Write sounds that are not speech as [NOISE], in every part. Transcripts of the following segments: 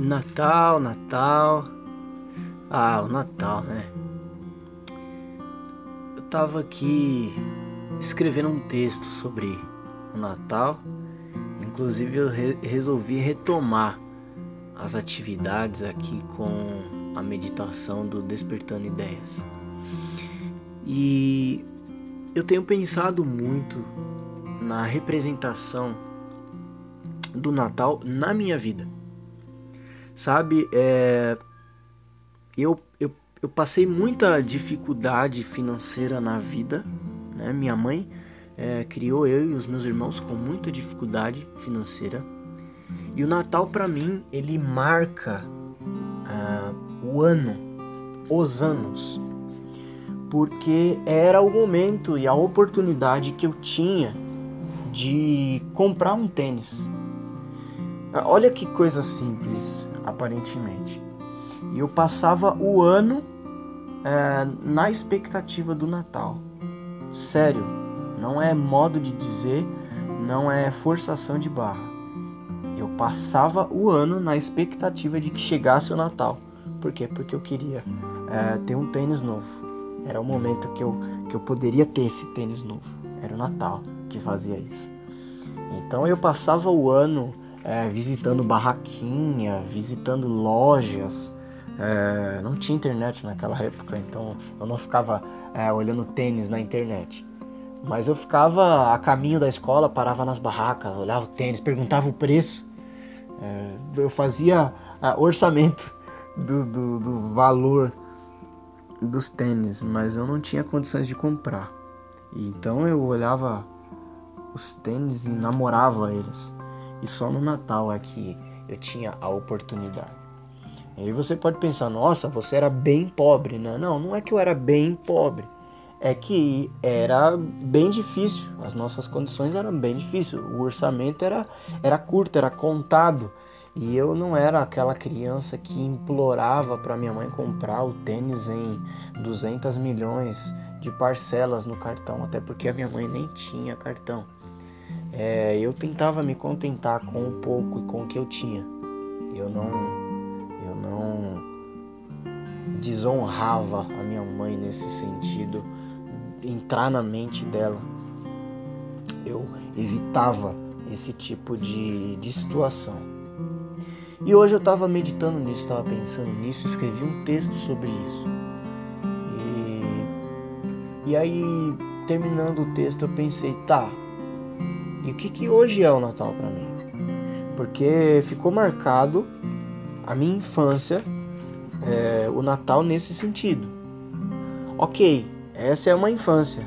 Natal, Natal. Ah, o Natal, né? Eu tava aqui escrevendo um texto sobre o Natal. Inclusive eu re resolvi retomar as atividades aqui com a meditação do Despertando Ideias. E eu tenho pensado muito na representação do Natal na minha vida. Sabe, é, eu, eu, eu passei muita dificuldade financeira na vida. Né? Minha mãe é, criou eu e os meus irmãos com muita dificuldade financeira. E o Natal para mim ele marca uh, o ano, os anos, porque era o momento e a oportunidade que eu tinha de comprar um tênis. Olha que coisa simples, aparentemente. E eu passava o ano é, na expectativa do Natal. Sério, não é modo de dizer, não é forçação de barra. Eu passava o ano na expectativa de que chegasse o Natal. Por quê? Porque eu queria é, ter um tênis novo. Era o momento que eu, que eu poderia ter esse tênis novo. Era o Natal que fazia isso. Então eu passava o ano é, visitando barraquinha, visitando lojas. É, não tinha internet naquela [LAUGHS] época, então eu não ficava é, olhando tênis na internet. Mas eu ficava a caminho da escola, parava nas barracas, olhava o tênis, perguntava o preço. É, eu fazia orçamento do, do, do valor dos tênis, mas eu não tinha condições de comprar. Então eu olhava os tênis e namorava eles. E só no Natal é que eu tinha a oportunidade. E aí você pode pensar, nossa, você era bem pobre, né? Não, não é que eu era bem pobre. É que era bem difícil. As nossas condições eram bem difíceis. O orçamento era, era curto, era contado. E eu não era aquela criança que implorava para minha mãe comprar o tênis em 200 milhões de parcelas no cartão, até porque a minha mãe nem tinha cartão é, eu tentava me contentar com o pouco e com o que eu tinha. Eu não, eu não desonrava a minha mãe nesse sentido, entrar na mente dela. Eu evitava esse tipo de, de situação. E hoje eu estava meditando nisso, estava pensando nisso, escrevi um texto sobre isso. E, e aí, terminando o texto, eu pensei, tá, o que, que hoje é o Natal para mim? Porque ficou marcado a minha infância, é, o Natal nesse sentido. Ok, essa é uma infância,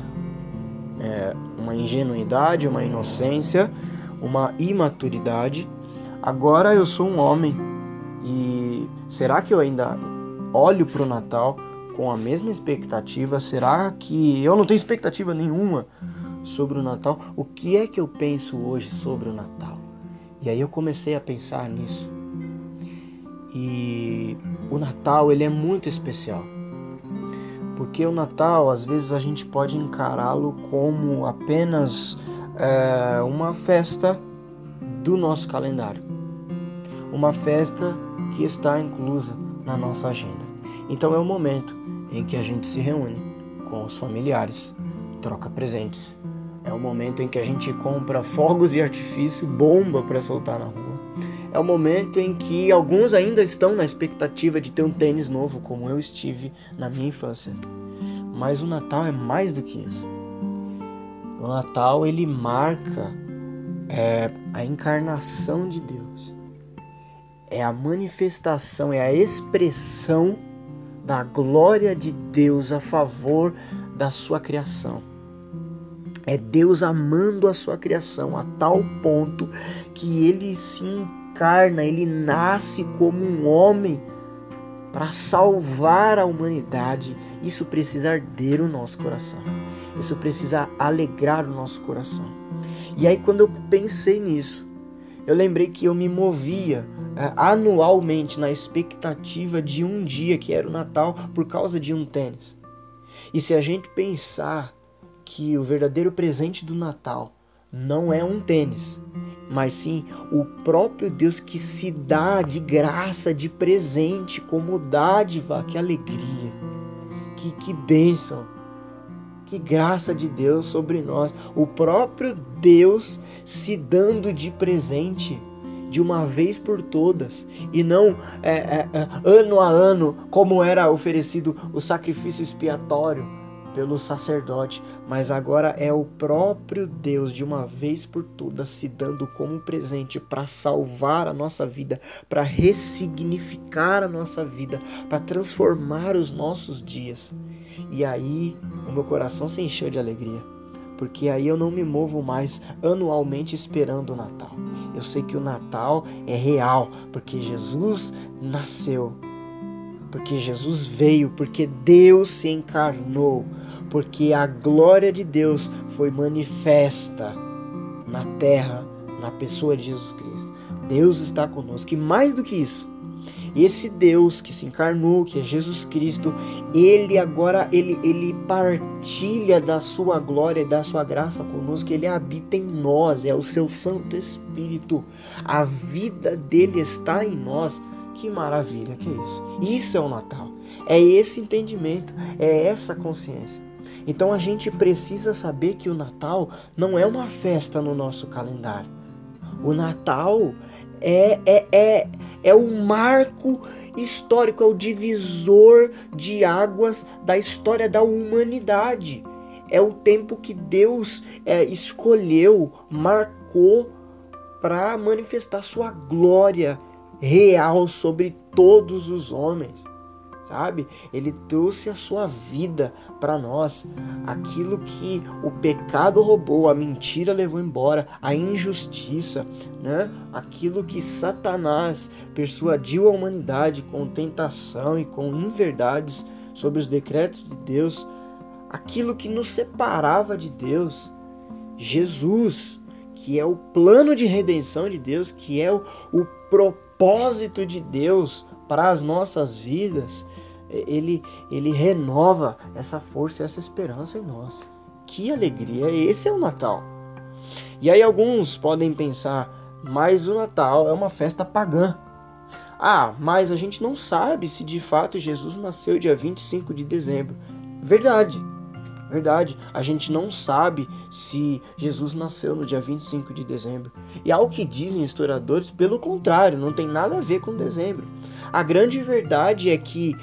é uma ingenuidade, uma inocência, uma imaturidade. Agora eu sou um homem e será que eu ainda olho para o Natal com a mesma expectativa? Será que eu não tenho expectativa nenhuma? Sobre o Natal, o que é que eu penso hoje sobre o Natal? E aí eu comecei a pensar nisso. E o Natal ele é muito especial. Porque o Natal, às vezes, a gente pode encará-lo como apenas é, uma festa do nosso calendário. Uma festa que está inclusa na nossa agenda. Então é o momento em que a gente se reúne com os familiares, troca presentes, é o momento em que a gente compra fogos de artifício, bomba para soltar na rua. É o momento em que alguns ainda estão na expectativa de ter um tênis novo, como eu estive na minha infância. Mas o Natal é mais do que isso. O Natal ele marca é, a encarnação de Deus. É a manifestação, é a expressão da glória de Deus a favor da sua criação. É Deus amando a sua criação a tal ponto que ele se encarna, ele nasce como um homem para salvar a humanidade. Isso precisa arder o nosso coração. Isso precisa alegrar o nosso coração. E aí, quando eu pensei nisso, eu lembrei que eu me movia é, anualmente na expectativa de um dia que era o Natal por causa de um tênis. E se a gente pensar que o verdadeiro presente do Natal não é um tênis, mas sim o próprio Deus que se dá de graça, de presente, como dádiva, que alegria, que, que bênção, que graça de Deus sobre nós. O próprio Deus se dando de presente de uma vez por todas e não é, é, é, ano a ano, como era oferecido o sacrifício expiatório pelo sacerdote, mas agora é o próprio Deus de uma vez por todas se dando como presente para salvar a nossa vida, para ressignificar a nossa vida, para transformar os nossos dias. E aí o meu coração se encheu de alegria, porque aí eu não me movo mais anualmente esperando o Natal. Eu sei que o Natal é real, porque Jesus nasceu porque Jesus veio, porque Deus se encarnou, porque a glória de Deus foi manifesta na terra, na pessoa de Jesus Cristo. Deus está conosco. E mais do que isso, esse Deus que se encarnou, que é Jesus Cristo, ele agora ele, ele partilha da sua glória e da sua graça conosco, ele habita em nós, é o seu Santo Espírito. A vida dele está em nós. Que maravilha, que é isso? Isso é o Natal. É esse entendimento, é essa consciência. Então a gente precisa saber que o Natal não é uma festa no nosso calendário. O Natal é, é, é, é o marco histórico, é o divisor de águas da história da humanidade. É o tempo que Deus é, escolheu, marcou para manifestar sua glória real sobre todos os homens, sabe? Ele trouxe a sua vida para nós, aquilo que o pecado roubou, a mentira levou embora, a injustiça, né? Aquilo que Satanás persuadiu a humanidade com tentação e com inverdades sobre os decretos de Deus, aquilo que nos separava de Deus, Jesus, que é o plano de redenção de Deus, que é o, o propósito propósito de Deus para as nossas vidas, ele, ele renova essa força e essa esperança em nós. Que alegria! Esse é o Natal. E aí alguns podem pensar, mas o Natal é uma festa pagã. Ah, mas a gente não sabe se de fato Jesus nasceu dia 25 de dezembro. Verdade. Verdade, a gente não sabe se Jesus nasceu no dia 25 de dezembro. E ao que dizem historiadores, pelo contrário, não tem nada a ver com dezembro. A grande verdade é que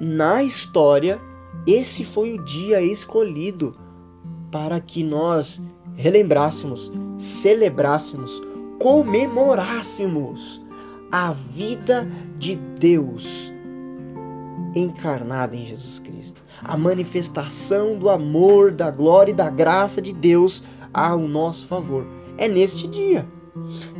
na história esse foi o dia escolhido para que nós relembrássemos, celebrássemos, comemorássemos a vida de Deus encarnada em Jesus Cristo. A manifestação do amor, da glória e da graça de Deus ao nosso favor. É neste dia.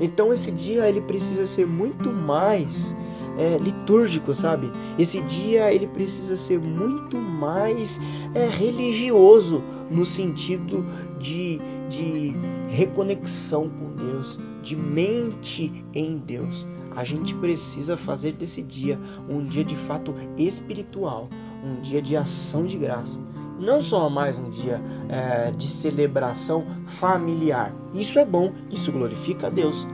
Então esse dia ele precisa ser muito mais é, litúrgico, sabe? Esse dia ele precisa ser muito mais é, religioso no sentido de, de reconexão com Deus, de mente em Deus. A gente precisa fazer desse dia um dia de fato espiritual, um dia de ação de graça. Não só mais um dia é, de celebração familiar. Isso é bom, isso glorifica a Deus.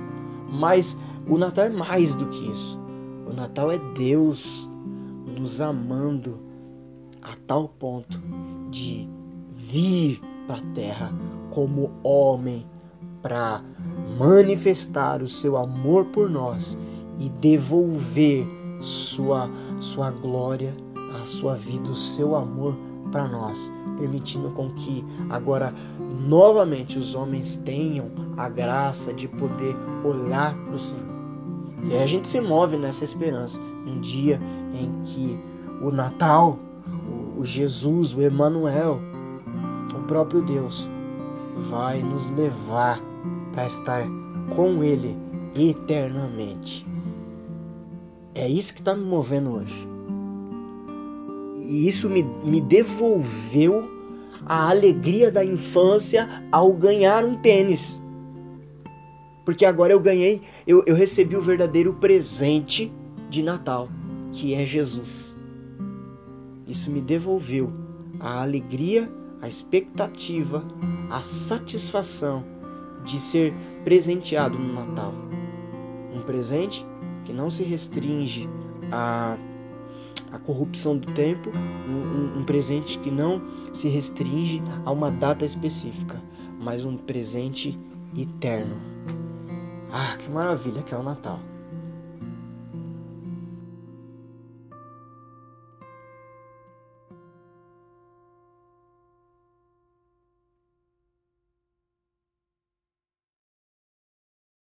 Mas o Natal é mais do que isso. O Natal é Deus nos amando a tal ponto de vir para a terra como homem para manifestar o seu amor por nós e devolver sua, sua glória, a sua vida, o seu amor para nós, permitindo com que agora novamente os homens tenham a graça de poder olhar para o Senhor. E aí a gente se move nessa esperança, um dia em que o Natal, o Jesus, o Emanuel, o próprio Deus, vai nos levar para estar com Ele eternamente. É isso que está me movendo hoje. E isso me, me devolveu a alegria da infância ao ganhar um tênis. Porque agora eu ganhei, eu, eu recebi o verdadeiro presente de Natal, que é Jesus. Isso me devolveu a alegria, a expectativa, a satisfação de ser presenteado no Natal. Um presente que não se restringe à, à corrupção do tempo, um, um presente que não se restringe a uma data específica, mas um presente eterno. Ah, que maravilha que é o Natal!